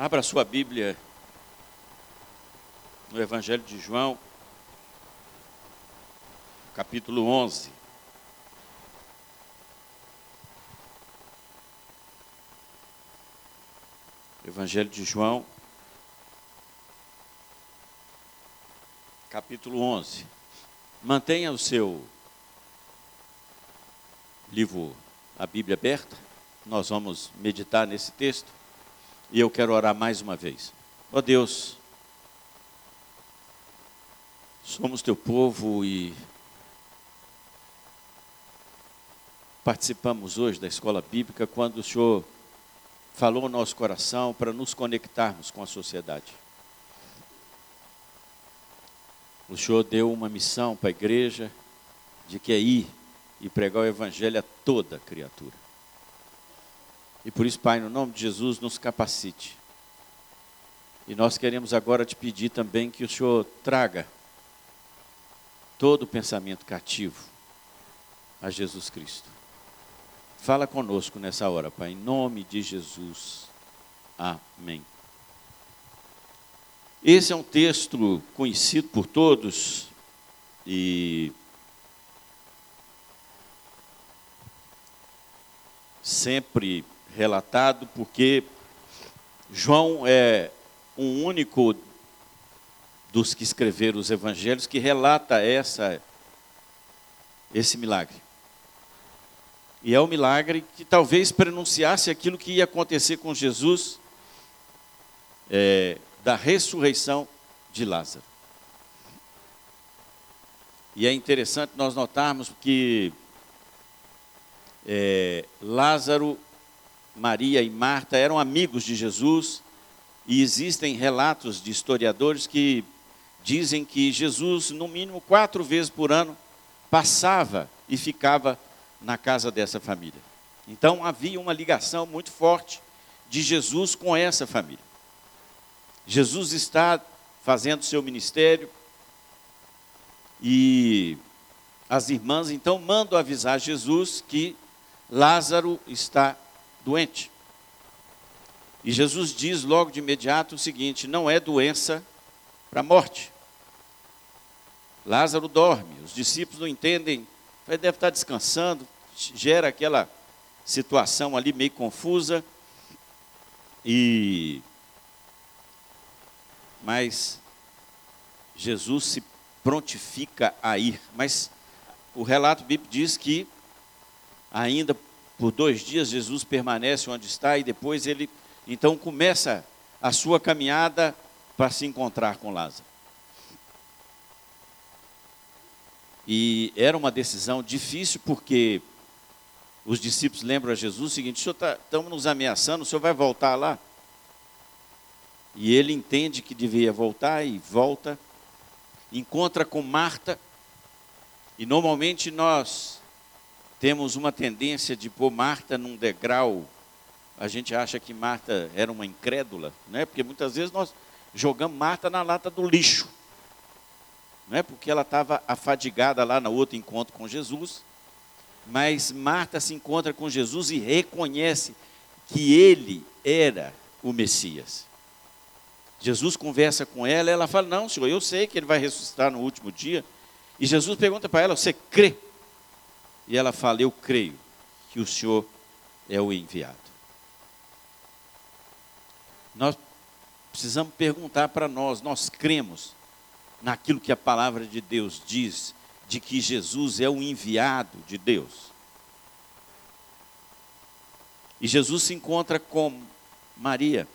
Abra sua Bíblia no Evangelho de João, capítulo 11. Evangelho de João, capítulo 11. Mantenha o seu livro, a Bíblia aberta. Nós vamos meditar nesse texto. E eu quero orar mais uma vez. Ó oh Deus, somos teu povo e participamos hoje da escola bíblica quando o Senhor falou no nosso coração para nos conectarmos com a sociedade. O Senhor deu uma missão para a igreja de que é ir e pregar o evangelho a toda criatura. E por isso, Pai, no nome de Jesus, nos capacite. E nós queremos agora te pedir também que o Senhor traga todo o pensamento cativo a Jesus Cristo. Fala conosco nessa hora, Pai, em nome de Jesus. Amém. Esse é um texto conhecido por todos e sempre relatado, porque João é um único dos que escreveram os evangelhos que relata essa esse milagre. E é o um milagre que talvez pronunciasse aquilo que ia acontecer com Jesus é, da ressurreição de Lázaro. E é interessante nós notarmos que é, Lázaro Maria e Marta eram amigos de Jesus, e existem relatos de historiadores que dizem que Jesus, no mínimo quatro vezes por ano, passava e ficava na casa dessa família. Então havia uma ligação muito forte de Jesus com essa família. Jesus está fazendo seu ministério e as irmãs então mandam avisar Jesus que Lázaro está doente. E Jesus diz logo de imediato o seguinte: não é doença para a morte. Lázaro dorme, os discípulos não entendem, ele deve estar descansando, gera aquela situação ali meio confusa. E mas Jesus se prontifica a ir, mas o relato bíblico diz que ainda por dois dias Jesus permanece onde está e depois ele então começa a sua caminhada para se encontrar com Lázaro. E era uma decisão difícil porque os discípulos lembram a Jesus o seguinte: o senhor está, nos ameaçando, o senhor vai voltar lá? E ele entende que devia voltar e volta, encontra com Marta, e normalmente nós temos uma tendência de pôr Marta num degrau. A gente acha que Marta era uma incrédula, né? porque muitas vezes nós jogamos Marta na lata do lixo. Não é porque ela estava afadigada lá no outro encontro com Jesus, mas Marta se encontra com Jesus e reconhece que ele era o Messias. Jesus conversa com ela, ela fala: Não, senhor, eu sei que ele vai ressuscitar no último dia. E Jesus pergunta para ela: Você crê? E ela fala: Eu creio que o Senhor é o enviado. Nós precisamos perguntar para nós: nós cremos naquilo que a palavra de Deus diz, de que Jesus é o enviado de Deus? E Jesus se encontra com Maria,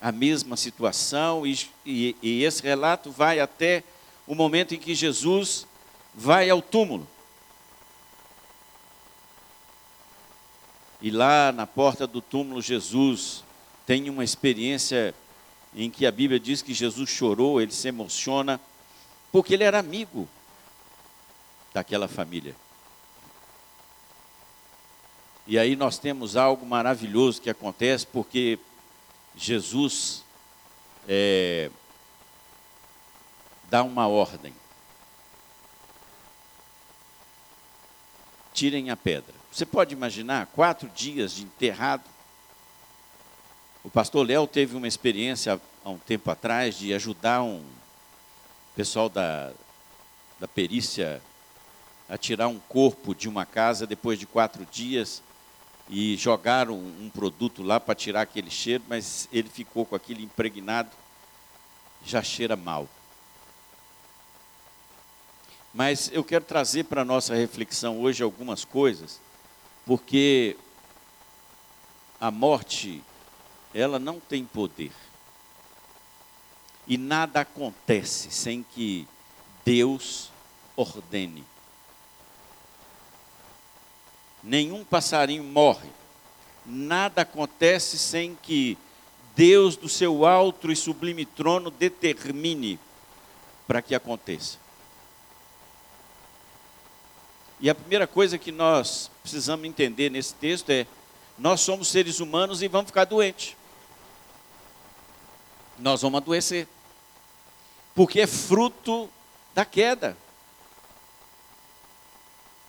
a mesma situação, e, e, e esse relato vai até o momento em que Jesus vai ao túmulo. E lá na porta do túmulo, Jesus tem uma experiência em que a Bíblia diz que Jesus chorou, ele se emociona, porque ele era amigo daquela família. E aí nós temos algo maravilhoso que acontece, porque Jesus é, dá uma ordem. Tirem a pedra. Você pode imaginar quatro dias de enterrado? O pastor Léo teve uma experiência há um tempo atrás de ajudar um pessoal da, da perícia a tirar um corpo de uma casa depois de quatro dias e jogaram um, produto lá para tirar aquele cheiro, mas ele ficou com aquele impregnado, já cheira mal. Mas eu quero trazer para a nossa reflexão hoje algumas coisas, porque a morte, ela não tem poder. E nada acontece sem que Deus ordene. Nenhum passarinho morre. Nada acontece sem que Deus, do seu alto e sublime trono, determine para que aconteça. E a primeira coisa que nós precisamos entender nesse texto é: nós somos seres humanos e vamos ficar doentes. Nós vamos adoecer. Porque é fruto da queda.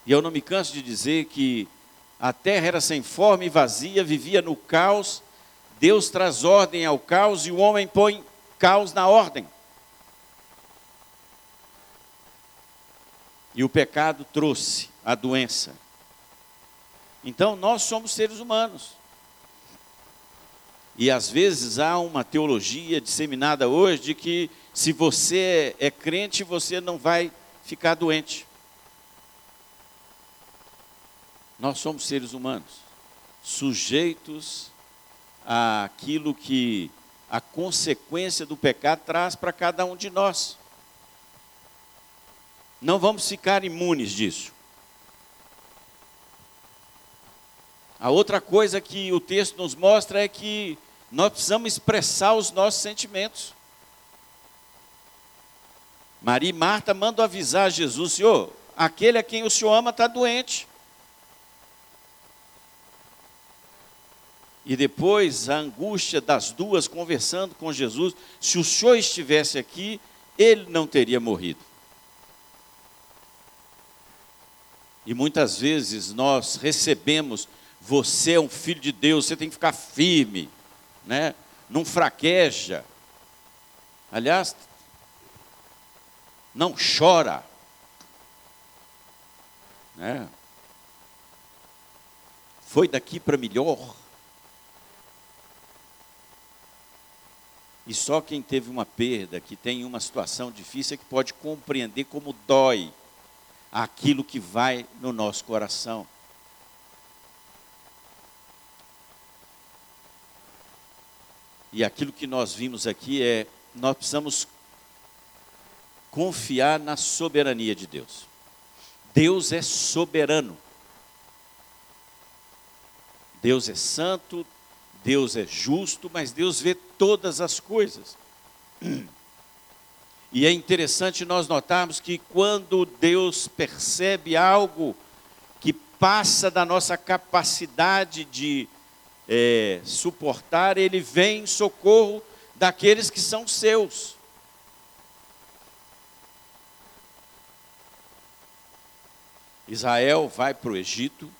E eu não me canso de dizer que a terra era sem forma e vazia, vivia no caos. Deus traz ordem ao caos e o homem põe caos na ordem. E o pecado trouxe a doença. Então, nós somos seres humanos. E às vezes há uma teologia disseminada hoje de que se você é crente, você não vai ficar doente. Nós somos seres humanos, sujeitos àquilo que a consequência do pecado traz para cada um de nós. Não vamos ficar imunes disso. A outra coisa que o texto nos mostra é que nós precisamos expressar os nossos sentimentos. Maria e Marta mandam avisar Jesus: Senhor, aquele a quem o Senhor ama está doente. E depois a angústia das duas conversando com Jesus: se o Senhor estivesse aqui, ele não teria morrido. E muitas vezes nós recebemos, você é um filho de Deus, você tem que ficar firme, né? não fraqueja. Aliás, não chora. Né? Foi daqui para melhor. E só quem teve uma perda, que tem uma situação difícil, é que pode compreender como dói aquilo que vai no nosso coração. E aquilo que nós vimos aqui é: nós precisamos confiar na soberania de Deus. Deus é soberano. Deus é santo, Deus é justo, mas Deus vê todas as coisas. E é interessante nós notarmos que quando Deus percebe algo que passa da nossa capacidade de é, suportar, Ele vem em socorro daqueles que são seus. Israel vai para o Egito,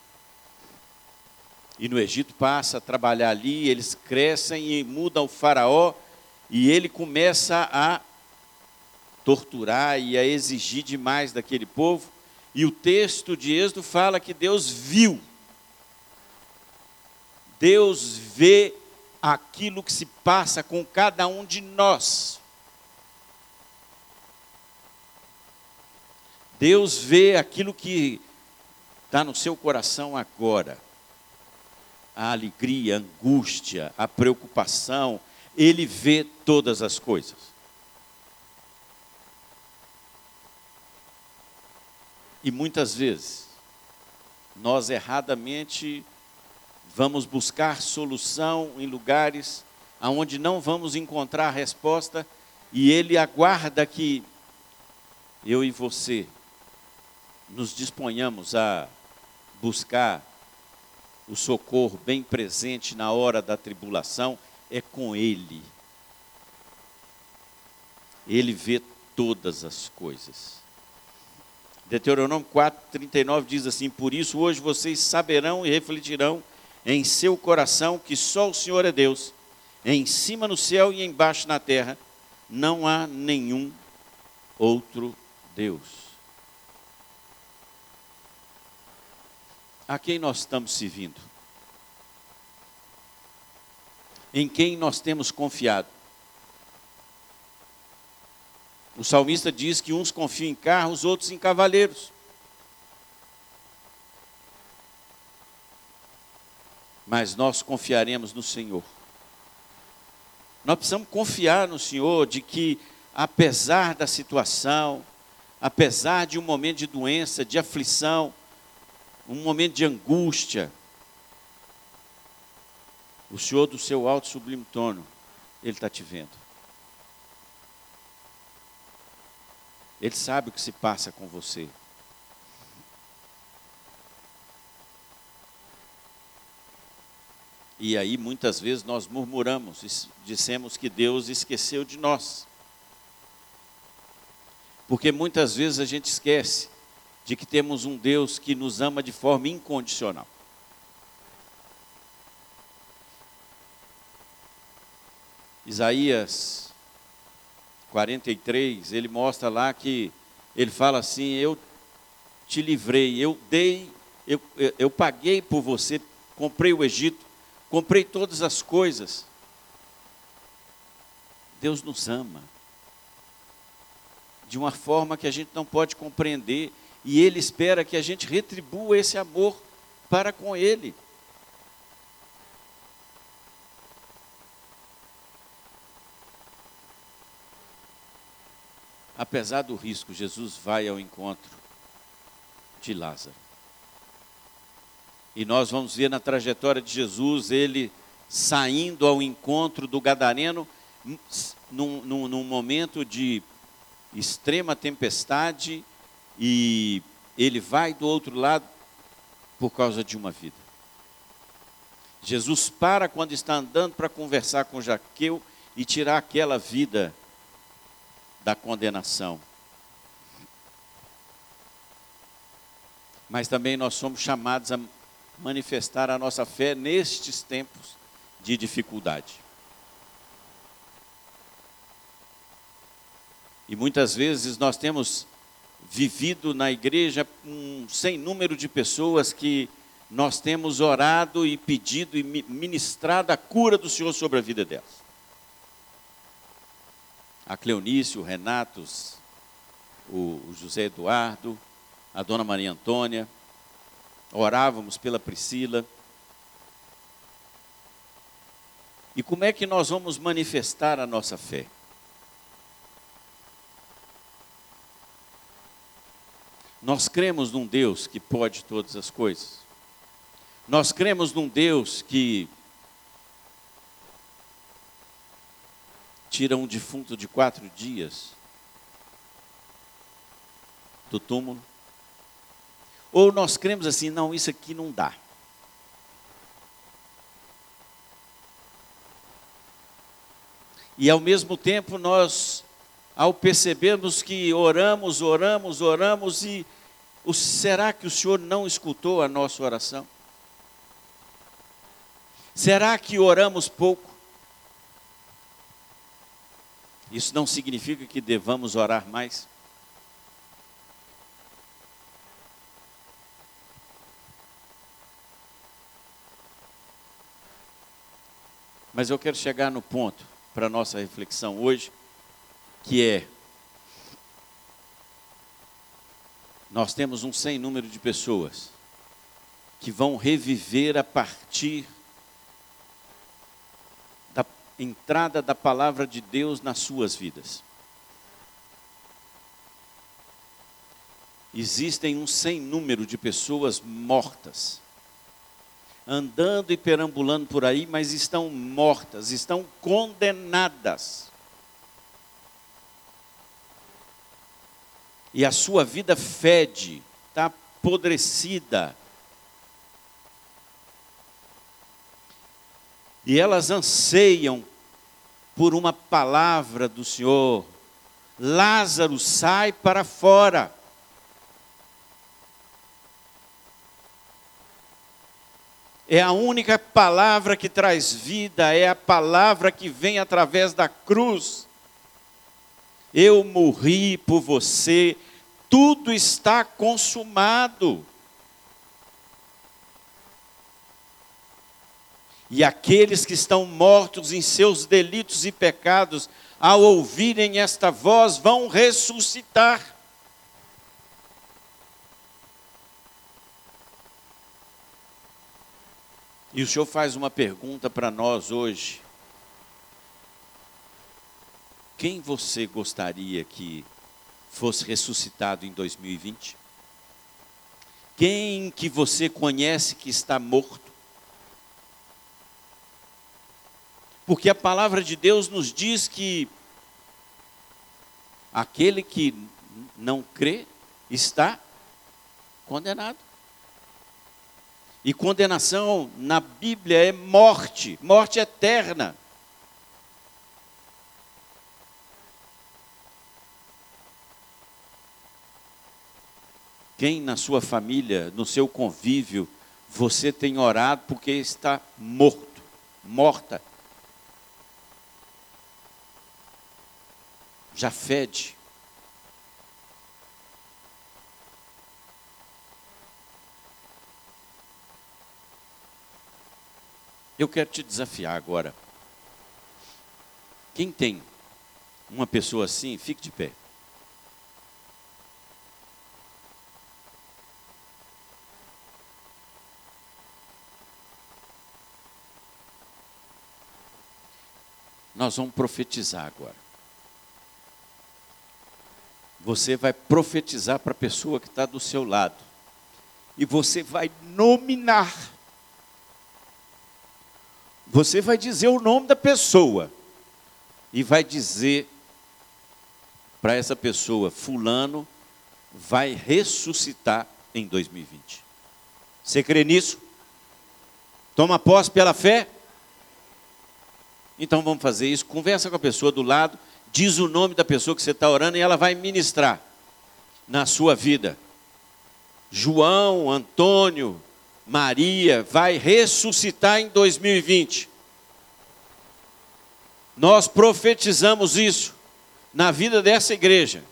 e no Egito passa a trabalhar ali, eles crescem e mudam o faraó, e ele começa a torturar e a exigir demais daquele povo. E o texto de Êxodo fala que Deus viu. Deus vê aquilo que se passa com cada um de nós. Deus vê aquilo que está no seu coração agora. A alegria, a angústia, a preocupação, Ele vê todas as coisas. E muitas vezes, nós erradamente vamos buscar solução em lugares aonde não vamos encontrar resposta e ele aguarda que eu e você nos disponhamos a buscar o socorro bem presente na hora da tribulação é com ele. Ele vê todas as coisas. Deuteronômio 4, 39 diz assim: Por isso hoje vocês saberão e refletirão em seu coração que só o Senhor é Deus. em cima no céu e embaixo na terra, não há nenhum outro Deus. A quem nós estamos servindo? Em quem nós temos confiado? O salmista diz que uns confiam em carros, outros em cavaleiros. Mas nós confiaremos no Senhor. Nós precisamos confiar no Senhor de que, apesar da situação, apesar de um momento de doença, de aflição, um momento de angústia, o Senhor do seu alto sublime trono, Ele está te vendo. Ele sabe o que se passa com você. E aí muitas vezes nós murmuramos, dissemos que Deus esqueceu de nós. Porque muitas vezes a gente esquece de que temos um Deus que nos ama de forma incondicional. Isaías 43, ele mostra lá que ele fala assim: Eu te livrei, eu dei, eu, eu, paguei por você, comprei o Egito, comprei todas as coisas. Deus nos ama de uma forma que a gente não pode compreender e Ele espera que a gente retribua esse amor para com Ele. Apesar do risco, Jesus vai ao encontro de Lázaro. E nós vamos ver na trajetória de Jesus ele saindo ao encontro do Gadareno num, num, num momento de extrema tempestade e ele vai do outro lado por causa de uma vida. Jesus para quando está andando para conversar com Jaqueu e tirar aquela vida da condenação. Mas também nós somos chamados a manifestar a nossa fé nestes tempos de dificuldade. E muitas vezes nós temos vivido na igreja um sem número de pessoas que nós temos orado e pedido e ministrado a cura do Senhor sobre a vida delas. A Cleonice, o Renatos, o José Eduardo, a Dona Maria Antônia, orávamos pela Priscila. E como é que nós vamos manifestar a nossa fé? Nós cremos num Deus que pode todas as coisas. Nós cremos num Deus que tira um defunto de quatro dias do túmulo. Ou nós cremos assim, não, isso aqui não dá. E ao mesmo tempo nós ao percebermos que oramos, oramos, oramos e o, será que o Senhor não escutou a nossa oração? Será que oramos pouco? Isso não significa que devamos orar mais. Mas eu quero chegar no ponto para nossa reflexão hoje que é nós temos um sem número de pessoas que vão reviver a partir entrada da palavra de Deus nas suas vidas. Existem um sem número de pessoas mortas, andando e perambulando por aí, mas estão mortas, estão condenadas. e a sua vida fede, está apodrecida. E elas anseiam por uma palavra do Senhor. Lázaro, sai para fora. é a única palavra que traz vida, é a palavra que vem através da cruz. Eu morri por você, tudo está consumado. E aqueles que estão mortos em seus delitos e pecados, ao ouvirem esta voz, vão ressuscitar. E o Senhor faz uma pergunta para nós hoje. Quem você gostaria que fosse ressuscitado em 2020? Quem que você conhece que está morto? Porque a palavra de Deus nos diz que aquele que não crê está condenado. E condenação na Bíblia é morte, morte eterna. Quem na sua família, no seu convívio, você tem orado porque está morto, morta? Já fede. Eu quero te desafiar agora. Quem tem uma pessoa assim, fique de pé. Nós vamos profetizar agora. Você vai profetizar para a pessoa que está do seu lado. E você vai nominar você vai dizer o nome da pessoa e vai dizer para essa pessoa: Fulano vai ressuscitar em 2020. Você crê nisso? Toma posse pela fé? Então vamos fazer isso. Conversa com a pessoa do lado, diz o nome da pessoa que você está orando e ela vai ministrar na sua vida. João, Antônio, Maria vai ressuscitar em 2020. Nós profetizamos isso na vida dessa igreja.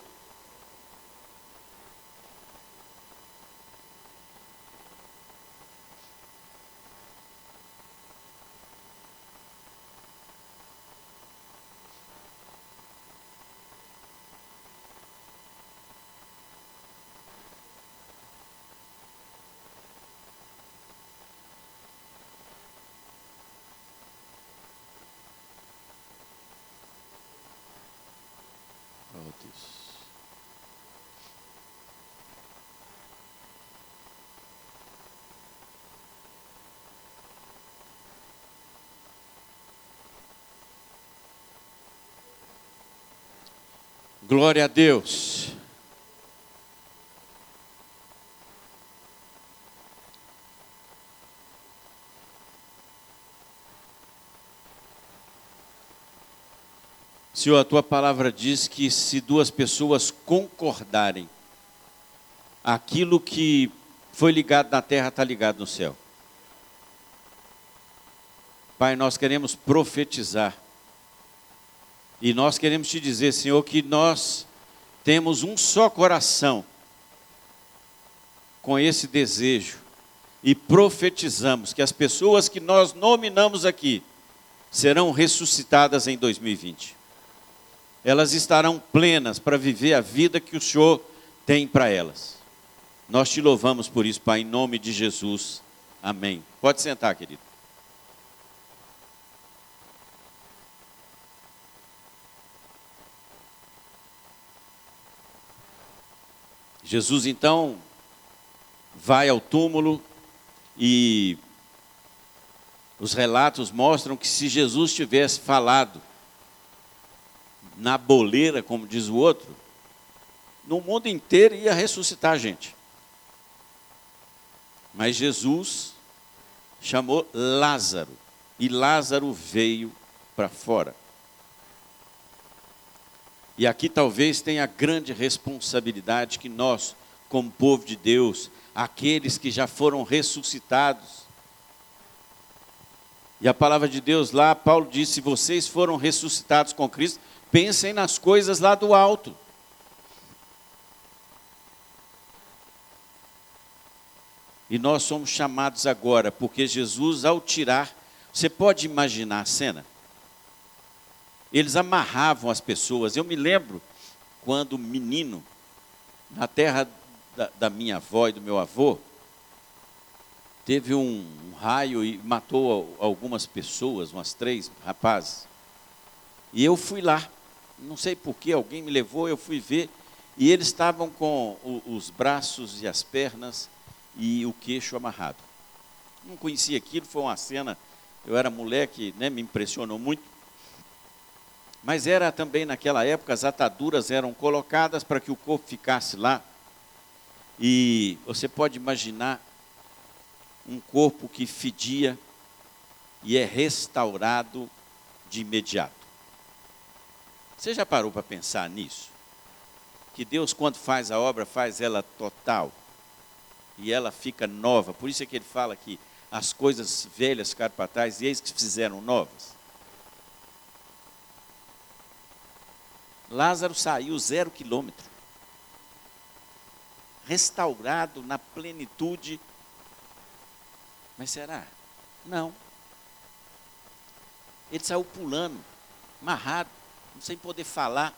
Glória a Deus. Senhor, a tua palavra diz que se duas pessoas concordarem, aquilo que foi ligado na terra está ligado no céu. Pai, nós queremos profetizar e nós queremos te dizer, Senhor, que nós temos um só coração com esse desejo e profetizamos que as pessoas que nós nominamos aqui serão ressuscitadas em 2020. Elas estarão plenas para viver a vida que o Senhor tem para elas. Nós te louvamos por isso, Pai, em nome de Jesus. Amém. Pode sentar, querido. Jesus então vai ao túmulo e os relatos mostram que se Jesus tivesse falado na boleira, como diz o outro, no mundo inteiro ia ressuscitar a gente. Mas Jesus chamou Lázaro e Lázaro veio para fora. E aqui talvez tenha a grande responsabilidade que nós, como povo de Deus, aqueles que já foram ressuscitados, E a palavra de Deus lá, Paulo disse: se vocês foram ressuscitados com Cristo, pensem nas coisas lá do alto. E nós somos chamados agora, porque Jesus, ao tirar, você pode imaginar a cena? Eles amarravam as pessoas. Eu me lembro quando menino, na terra da, da minha avó e do meu avô, teve um, um raio e matou algumas pessoas, umas três rapazes. E eu fui lá, não sei porquê, alguém me levou, eu fui ver, e eles estavam com o, os braços e as pernas e o queixo amarrado. Não conhecia aquilo, foi uma cena, eu era moleque, né, me impressionou muito. Mas era também naquela época, as ataduras eram colocadas para que o corpo ficasse lá. E você pode imaginar um corpo que fedia e é restaurado de imediato. Você já parou para pensar nisso? Que Deus, quando faz a obra, faz ela total e ela fica nova. Por isso é que ele fala que as coisas velhas ficaram para trás e eis que se fizeram novas. Lázaro saiu zero quilômetro, restaurado na plenitude. Mas será? Não. Ele saiu pulando, amarrado, sem poder falar,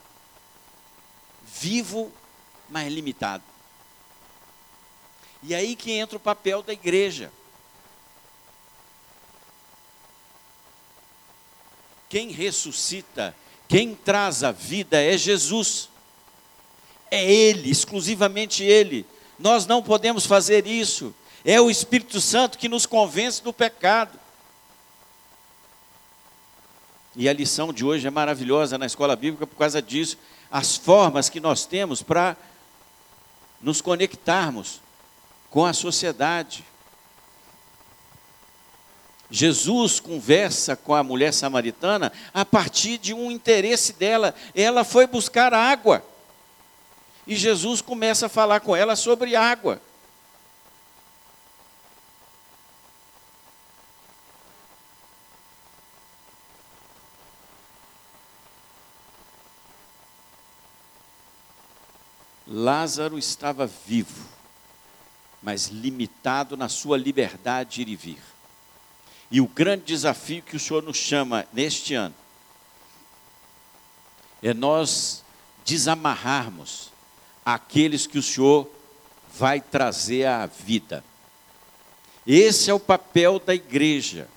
vivo, mas limitado. E aí que entra o papel da igreja. Quem ressuscita, quem traz a vida é Jesus. É Ele, exclusivamente Ele. Nós não podemos fazer isso. É o Espírito Santo que nos convence do pecado. E a lição de hoje é maravilhosa na escola bíblica por causa disso. As formas que nós temos para nos conectarmos com a sociedade. Jesus conversa com a mulher samaritana a partir de um interesse dela. Ela foi buscar água. E Jesus começa a falar com ela sobre água. Lázaro estava vivo mas limitado na sua liberdade de ir e vir. E o grande desafio que o Senhor nos chama neste ano é nós desamarrarmos aqueles que o Senhor vai trazer à vida. Esse é o papel da igreja.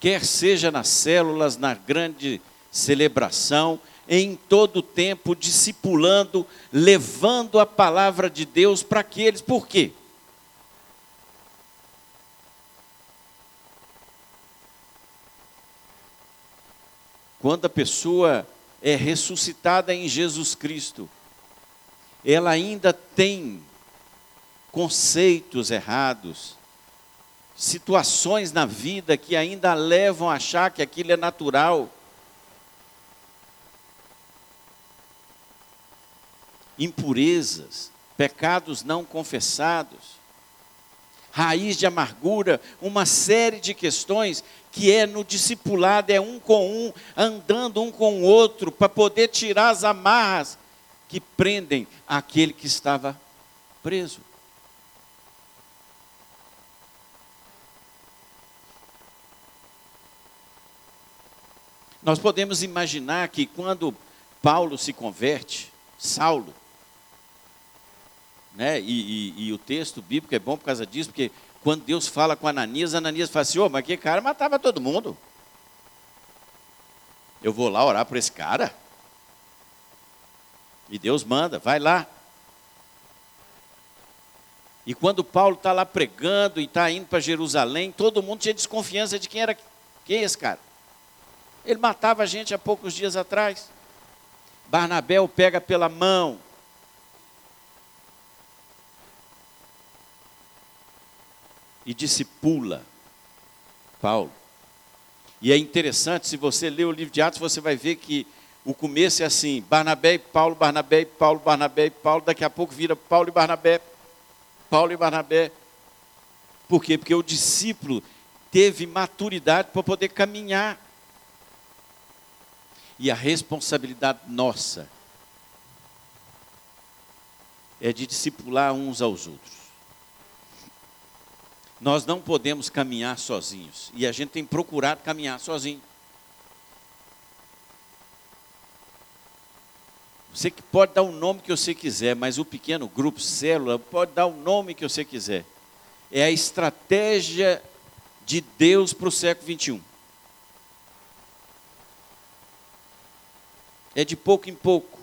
Quer seja nas células, na grande celebração, em todo o tempo, discipulando, levando a palavra de Deus para aqueles. Por quê? Quando a pessoa é ressuscitada em Jesus Cristo, ela ainda tem conceitos errados, situações na vida que ainda levam a achar que aquilo é natural. Impurezas, pecados não confessados raiz de amargura, uma série de questões que é no discipulado, é um com um, andando um com o outro, para poder tirar as amarras que prendem aquele que estava preso. Nós podemos imaginar que quando Paulo se converte, Saulo, né? E, e, e, o texto bíblico é bom por causa disso, porque quando Deus fala com Ananias, Ananias fala assim: Ô, oh, mas que cara matava todo mundo. Eu vou lá orar por esse cara. E Deus manda, vai lá. E quando Paulo está lá pregando e está indo para Jerusalém, todo mundo tinha desconfiança de quem era quem é esse cara. Ele matava a gente há poucos dias atrás. Barnabé o pega pela mão, e discipula Paulo. E é interessante, se você ler o livro de Atos, você vai ver que o começo é assim: Barnabé e Paulo, Barnabé e Paulo, Barnabé e Paulo, daqui a pouco vira Paulo e Barnabé, Paulo e Barnabé. Por quê? Porque o discípulo teve maturidade para poder caminhar. E a responsabilidade nossa é de discipular uns aos outros. Nós não podemos caminhar sozinhos. E a gente tem procurado caminhar sozinho. Você pode dar o nome que você quiser, mas o pequeno grupo, célula, pode dar o nome que você quiser. É a estratégia de Deus para o século 21. É de pouco em pouco.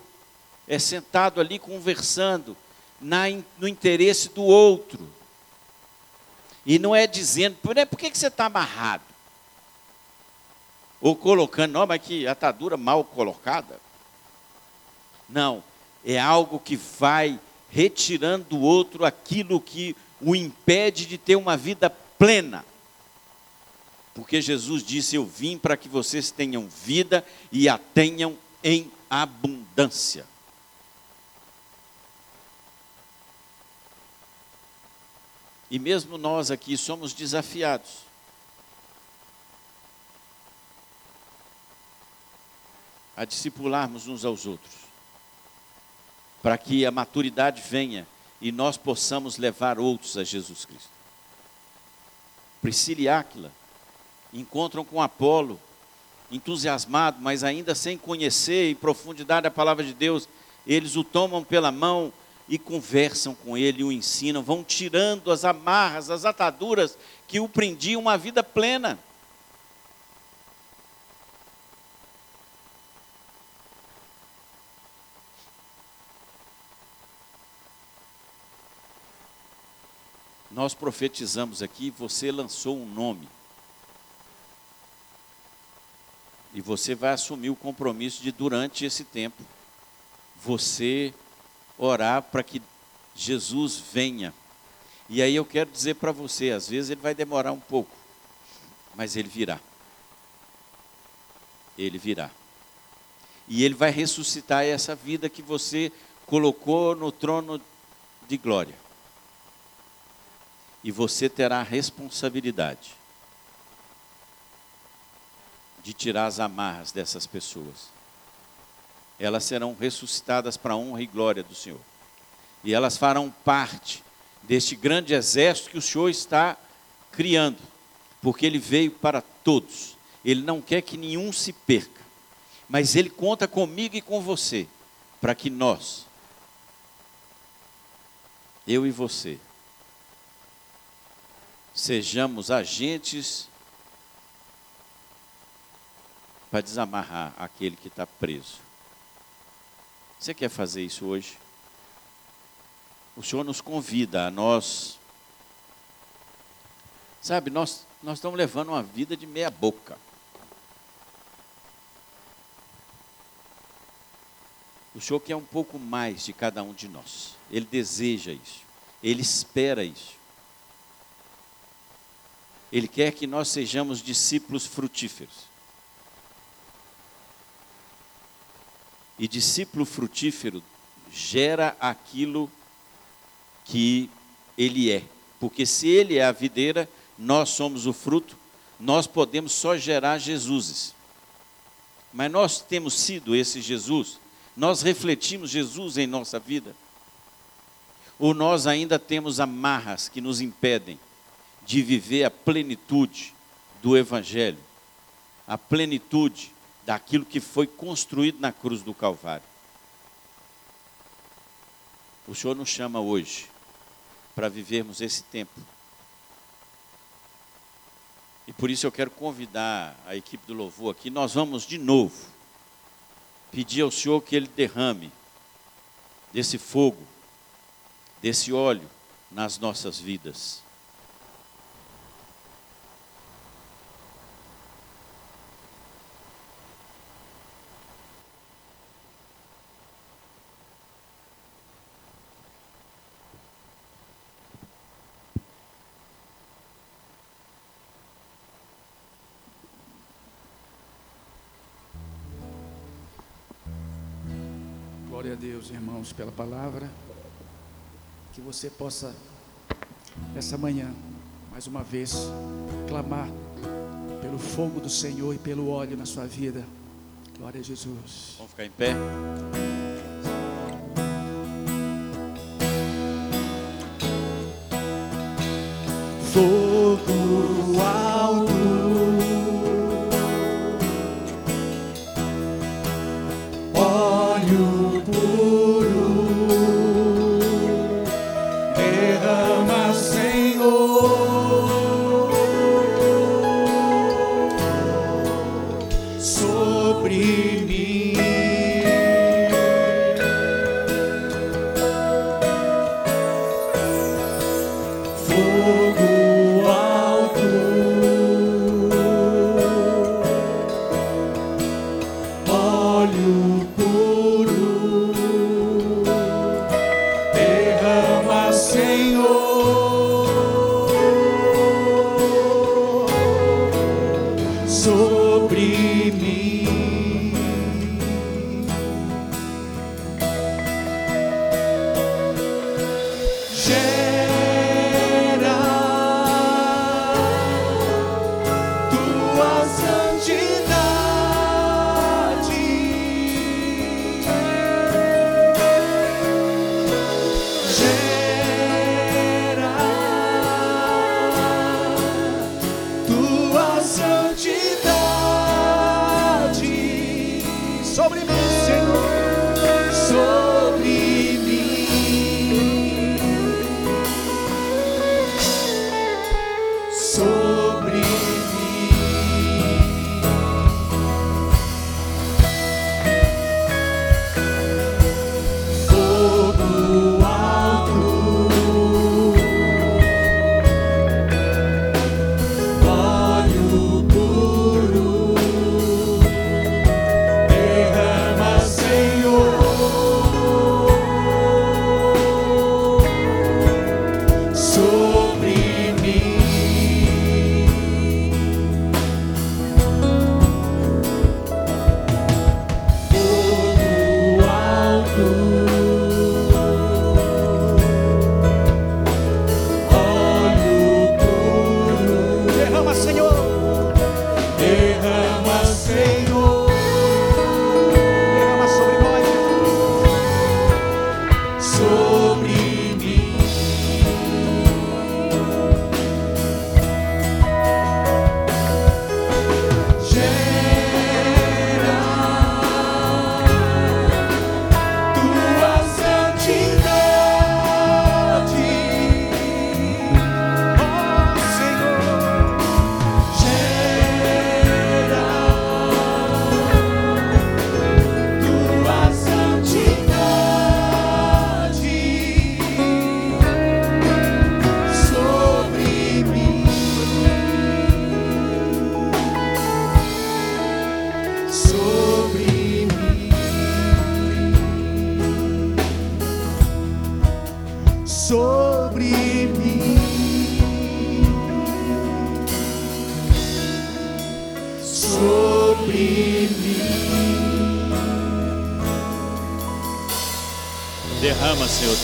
É sentado ali conversando na, no interesse do outro e não é dizendo, por, por que, que você está amarrado? Ou colocando, não, mas que atadura mal colocada. Não, é algo que vai retirando do outro aquilo que o impede de ter uma vida plena. Porque Jesus disse: Eu vim para que vocês tenham vida e a tenham em abundância. E mesmo nós aqui somos desafiados. A discipularmos uns aos outros, para que a maturidade venha e nós possamos levar outros a Jesus Cristo. Priscila e Áquila encontram com Apolo, entusiasmado, mas ainda sem conhecer em profundidade a palavra de Deus, eles o tomam pela mão e conversam com ele, o ensinam, vão tirando as amarras, as ataduras que o prendiam uma vida plena. Nós profetizamos aqui, você lançou um nome. E você vai assumir o compromisso de, durante esse tempo, você orar para que Jesus venha. E aí eu quero dizer para você, às vezes ele vai demorar um pouco, mas ele virá. Ele virá. E ele vai ressuscitar essa vida que você colocou no trono de glória. E você terá a responsabilidade de tirar as amarras dessas pessoas elas serão ressuscitadas para a honra e glória do Senhor. E elas farão parte deste grande exército que o Senhor está criando, porque ele veio para todos. Ele não quer que nenhum se perca, mas ele conta comigo e com você, para que nós, eu e você, sejamos agentes para desamarrar aquele que está preso. Você quer fazer isso hoje? O Senhor nos convida a nós. Sabe, nós, nós estamos levando uma vida de meia boca. O Senhor quer um pouco mais de cada um de nós. Ele deseja isso. Ele espera isso. Ele quer que nós sejamos discípulos frutíferos. E discípulo frutífero gera aquilo que ele é. Porque se ele é a videira, nós somos o fruto, nós podemos só gerar Jesuses. Mas nós temos sido esse Jesus? Nós refletimos Jesus em nossa vida? Ou nós ainda temos amarras que nos impedem de viver a plenitude do Evangelho, a plenitude daquilo que foi construído na cruz do Calvário. O Senhor nos chama hoje para vivermos esse tempo. E por isso eu quero convidar a equipe do louvor aqui. Nós vamos de novo pedir ao Senhor que Ele derrame desse fogo, desse óleo nas nossas vidas. Glória a Deus, irmãos, pela palavra. Que você possa, essa manhã, mais uma vez, clamar pelo fogo do Senhor e pelo óleo na sua vida. Glória a Jesus. Vamos ficar em pé? Sobre mim.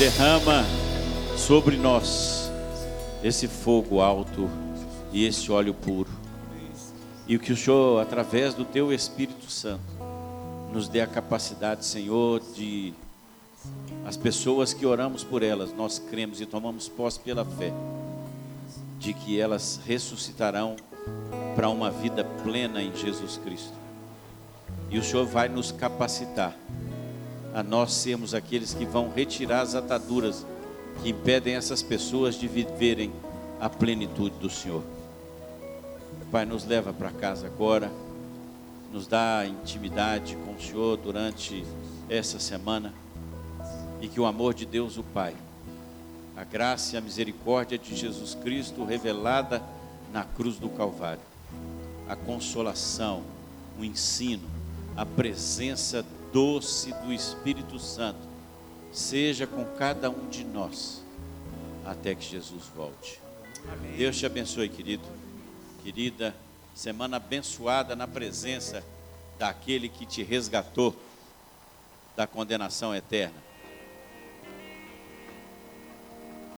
Derrama, sobre nós esse fogo alto e esse óleo puro. E que o Senhor, através do Teu Espírito Santo, nos dê a capacidade, Senhor, de as pessoas que oramos por elas, nós cremos e tomamos posse pela fé, de que elas ressuscitarão para uma vida plena em Jesus Cristo. E o Senhor vai nos capacitar a nós sermos aqueles que vão retirar as ataduras que impedem essas pessoas de viverem a plenitude do Senhor. Pai, nos leva para casa agora, nos dá intimidade com o Senhor durante essa semana e que o amor de Deus, o Pai, a graça e a misericórdia de Jesus Cristo revelada na cruz do Calvário, a consolação, o ensino, a presença doce do Espírito Santo, seja com cada um de nós, até que Jesus volte. Deus te abençoe, querido, querida, semana abençoada na presença daquele que te resgatou da condenação eterna.